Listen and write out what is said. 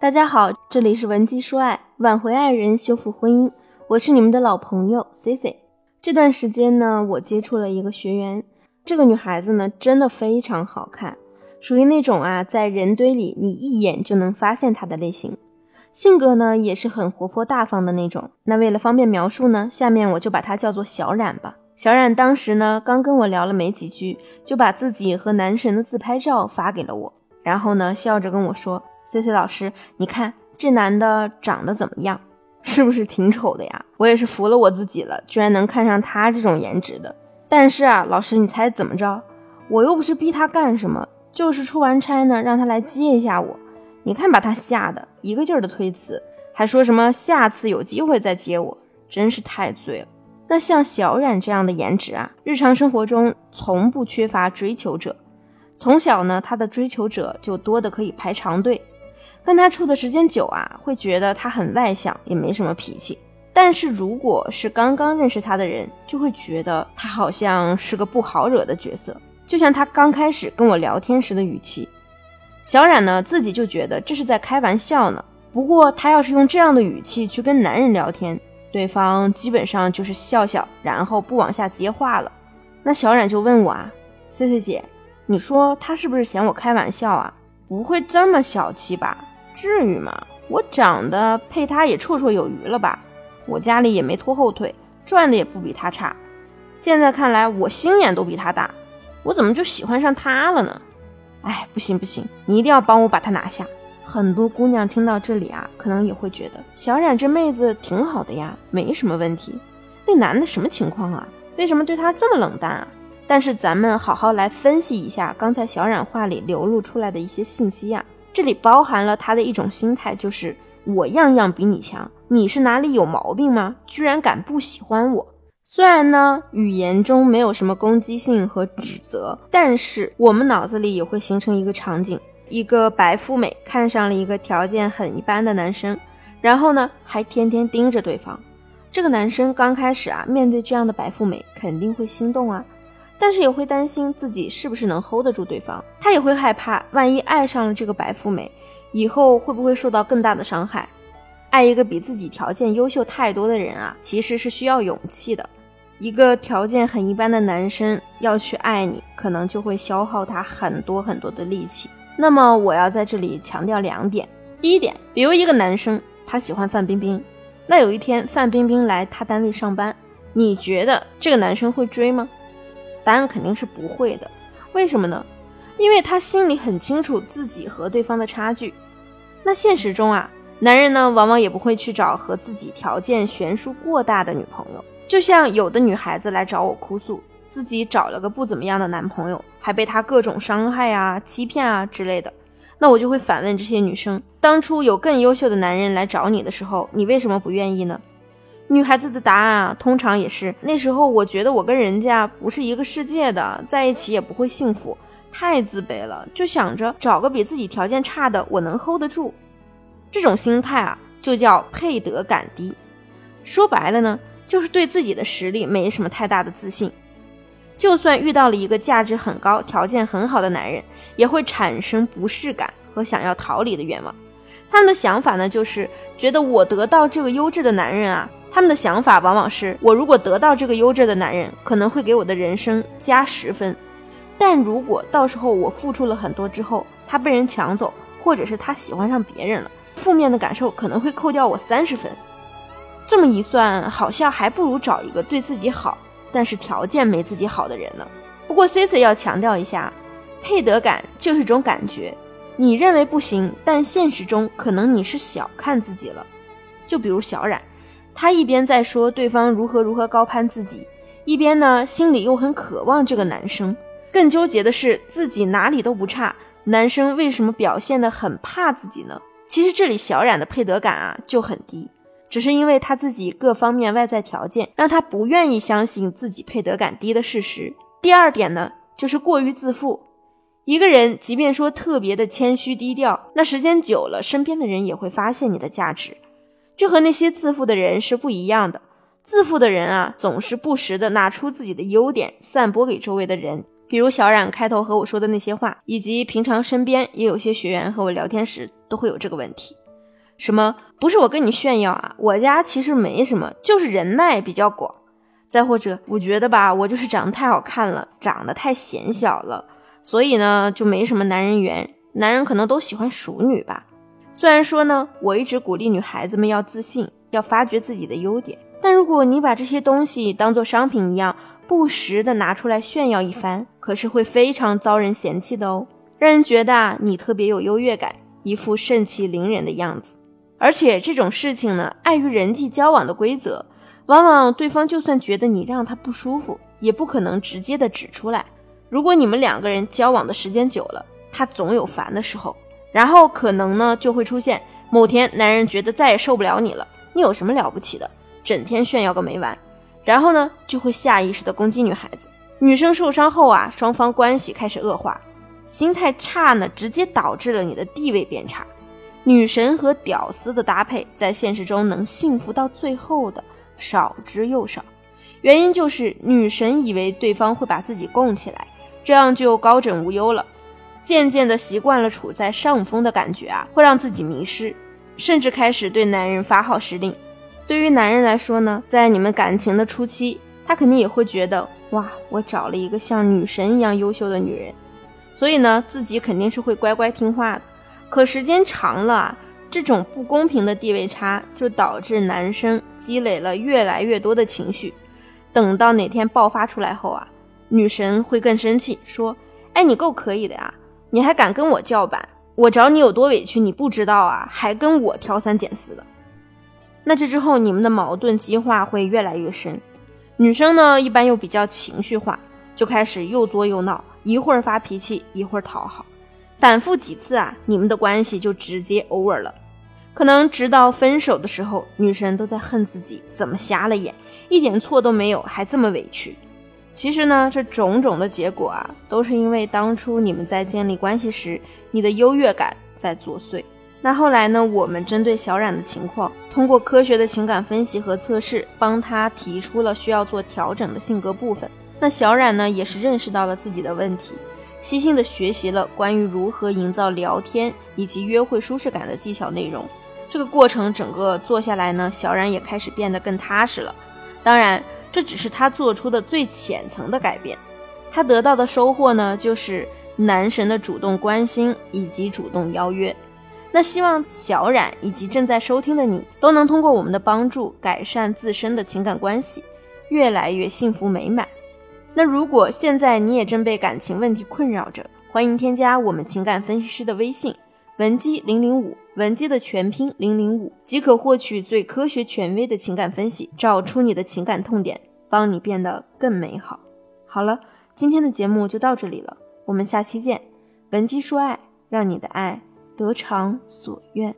大家好，这里是文姬说爱，挽回爱人，修复婚姻。我是你们的老朋友 C C。这段时间呢，我接触了一个学员，这个女孩子呢，真的非常好看，属于那种啊，在人堆里你一眼就能发现她的类型。性格呢，也是很活泼大方的那种。那为了方便描述呢，下面我就把她叫做小冉吧。小冉当时呢，刚跟我聊了没几句，就把自己和男神的自拍照发给了我，然后呢，笑着跟我说：“C C 老师，你看这男的长得怎么样？是不是挺丑的呀？”我也是服了我自己了，居然能看上他这种颜值的。但是啊，老师，你猜怎么着？我又不是逼他干什么，就是出完差呢，让他来接一下我。你看把他吓得一个劲儿的推辞，还说什么下次有机会再接我，真是太醉了。那像小冉这样的颜值啊，日常生活中从不缺乏追求者。从小呢，他的追求者就多的可以排长队。跟他处的时间久啊，会觉得他很外向，也没什么脾气。但是如果是刚刚认识他的人，就会觉得他好像是个不好惹的角色。就像他刚开始跟我聊天时的语气，小冉呢自己就觉得这是在开玩笑呢。不过他要是用这样的语气去跟男人聊天，对方基本上就是笑笑，然后不往下接话了。那小冉就问我啊，C C 姐，你说他是不是嫌我开玩笑啊？不会这么小气吧？至于吗？我长得配他也绰绰有余了吧？我家里也没拖后腿，赚的也不比他差。现在看来，我心眼都比他大，我怎么就喜欢上他了呢？哎，不行不行，你一定要帮我把他拿下。很多姑娘听到这里啊，可能也会觉得小冉这妹子挺好的呀，没什么问题。那男的什么情况啊？为什么对她这么冷淡啊？但是咱们好好来分析一下刚才小冉话里流露出来的一些信息呀，这里包含了他的一种心态，就是我样样比你强，你是哪里有毛病吗？居然敢不喜欢我？虽然呢，语言中没有什么攻击性和指责，但是我们脑子里也会形成一个场景。一个白富美看上了一个条件很一般的男生，然后呢还天天盯着对方。这个男生刚开始啊，面对这样的白富美肯定会心动啊，但是也会担心自己是不是能 hold 得住对方。他也会害怕，万一爱上了这个白富美，以后会不会受到更大的伤害？爱一个比自己条件优秀太多的人啊，其实是需要勇气的。一个条件很一般的男生要去爱你，可能就会消耗他很多很多的力气。那么我要在这里强调两点。第一点，比如一个男生他喜欢范冰冰，那有一天范冰冰来他单位上班，你觉得这个男生会追吗？答案肯定是不会的。为什么呢？因为他心里很清楚自己和对方的差距。那现实中啊，男人呢往往也不会去找和自己条件悬殊过大的女朋友。就像有的女孩子来找我哭诉。自己找了个不怎么样的男朋友，还被他各种伤害啊、欺骗啊之类的，那我就会反问这些女生：当初有更优秀的男人来找你的时候，你为什么不愿意呢？女孩子的答案啊，通常也是那时候我觉得我跟人家不是一个世界的，在一起也不会幸福，太自卑了，就想着找个比自己条件差的，我能 hold 得住。这种心态啊，就叫配得感低。说白了呢，就是对自己的实力没什么太大的自信。就算遇到了一个价值很高、条件很好的男人，也会产生不适感和想要逃离的愿望。他们的想法呢，就是觉得我得到这个优质的男人啊，他们的想法往往是我如果得到这个优质的男人，可能会给我的人生加十分；但如果到时候我付出了很多之后，他被人抢走，或者是他喜欢上别人了，负面的感受可能会扣掉我三十分。这么一算，好像还不如找一个对自己好。但是条件没自己好的人呢？不过 C C 要强调一下，配得感就是种感觉，你认为不行，但现实中可能你是小看自己了。就比如小冉，他一边在说对方如何如何高攀自己，一边呢心里又很渴望这个男生，更纠结的是自己哪里都不差，男生为什么表现得很怕自己呢？其实这里小冉的配得感啊就很低。只是因为他自己各方面外在条件，让他不愿意相信自己配得感低的事实。第二点呢，就是过于自负。一个人即便说特别的谦虚低调，那时间久了，身边的人也会发现你的价值。这和那些自负的人是不一样的。自负的人啊，总是不时的拿出自己的优点，散播给周围的人。比如小冉开头和我说的那些话，以及平常身边也有些学员和我聊天时，都会有这个问题。什么不是我跟你炫耀啊，我家其实没什么，就是人脉比较广。再或者，我觉得吧，我就是长得太好看了，长得太显小了，所以呢就没什么男人缘，男人可能都喜欢熟女吧。虽然说呢，我一直鼓励女孩子们要自信，要发掘自己的优点，但如果你把这些东西当做商品一样，不时的拿出来炫耀一番，可是会非常遭人嫌弃的哦，让人觉得你特别有优越感，一副盛气凌人的样子。而且这种事情呢，碍于人际交往的规则。往往对方就算觉得你让他不舒服，也不可能直接的指出来。如果你们两个人交往的时间久了，他总有烦的时候，然后可能呢就会出现某天男人觉得再也受不了你了，你有什么了不起的，整天炫耀个没完，然后呢就会下意识的攻击女孩子。女生受伤后啊，双方关系开始恶化，心态差呢，直接导致了你的地位变差。女神和屌丝的搭配，在现实中能幸福到最后的。少之又少，原因就是女神以为对方会把自己供起来，这样就高枕无忧了。渐渐的习惯了处在上风的感觉啊，会让自己迷失，甚至开始对男人发号施令。对于男人来说呢，在你们感情的初期，他肯定也会觉得哇，我找了一个像女神一样优秀的女人，所以呢，自己肯定是会乖乖听话的。可时间长了啊。这种不公平的地位差，就导致男生积累了越来越多的情绪，等到哪天爆发出来后啊，女神会更生气，说：“哎，你够可以的呀，你还敢跟我叫板？我找你有多委屈，你不知道啊？还跟我挑三拣四的。”那这之后，你们的矛盾激化会越来越深。女生呢，一般又比较情绪化，就开始又作又闹，一会儿发脾气，一会儿讨好。反复几次啊，你们的关系就直接 over 了。可能直到分手的时候，女生都在恨自己怎么瞎了眼，一点错都没有，还这么委屈。其实呢，这种种的结果啊，都是因为当初你们在建立关系时，你的优越感在作祟。那后来呢，我们针对小冉的情况，通过科学的情感分析和测试，帮他提出了需要做调整的性格部分。那小冉呢，也是认识到了自己的问题。细心的学习了关于如何营造聊天以及约会舒适感的技巧内容。这个过程整个做下来呢，小冉也开始变得更踏实了。当然，这只是他做出的最浅层的改变。他得到的收获呢，就是男神的主动关心以及主动邀约。那希望小冉以及正在收听的你，都能通过我们的帮助，改善自身的情感关系，越来越幸福美满。那如果现在你也正被感情问题困扰着，欢迎添加我们情感分析师的微信文姬零零五，文姬的全拼零零五，即可获取最科学权威的情感分析，找出你的情感痛点，帮你变得更美好。好了，今天的节目就到这里了，我们下期见。文姬说爱，让你的爱得偿所愿。